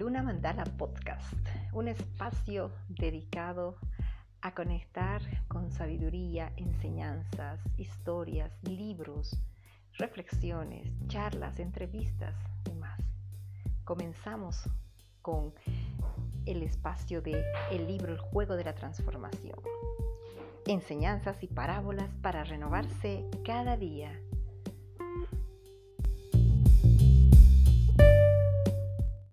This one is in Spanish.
Luna Mandala Podcast, un espacio dedicado a conectar con sabiduría, enseñanzas, historias, libros, reflexiones, charlas, entrevistas y más. Comenzamos con el espacio de el libro El juego de la transformación. Enseñanzas y parábolas para renovarse cada día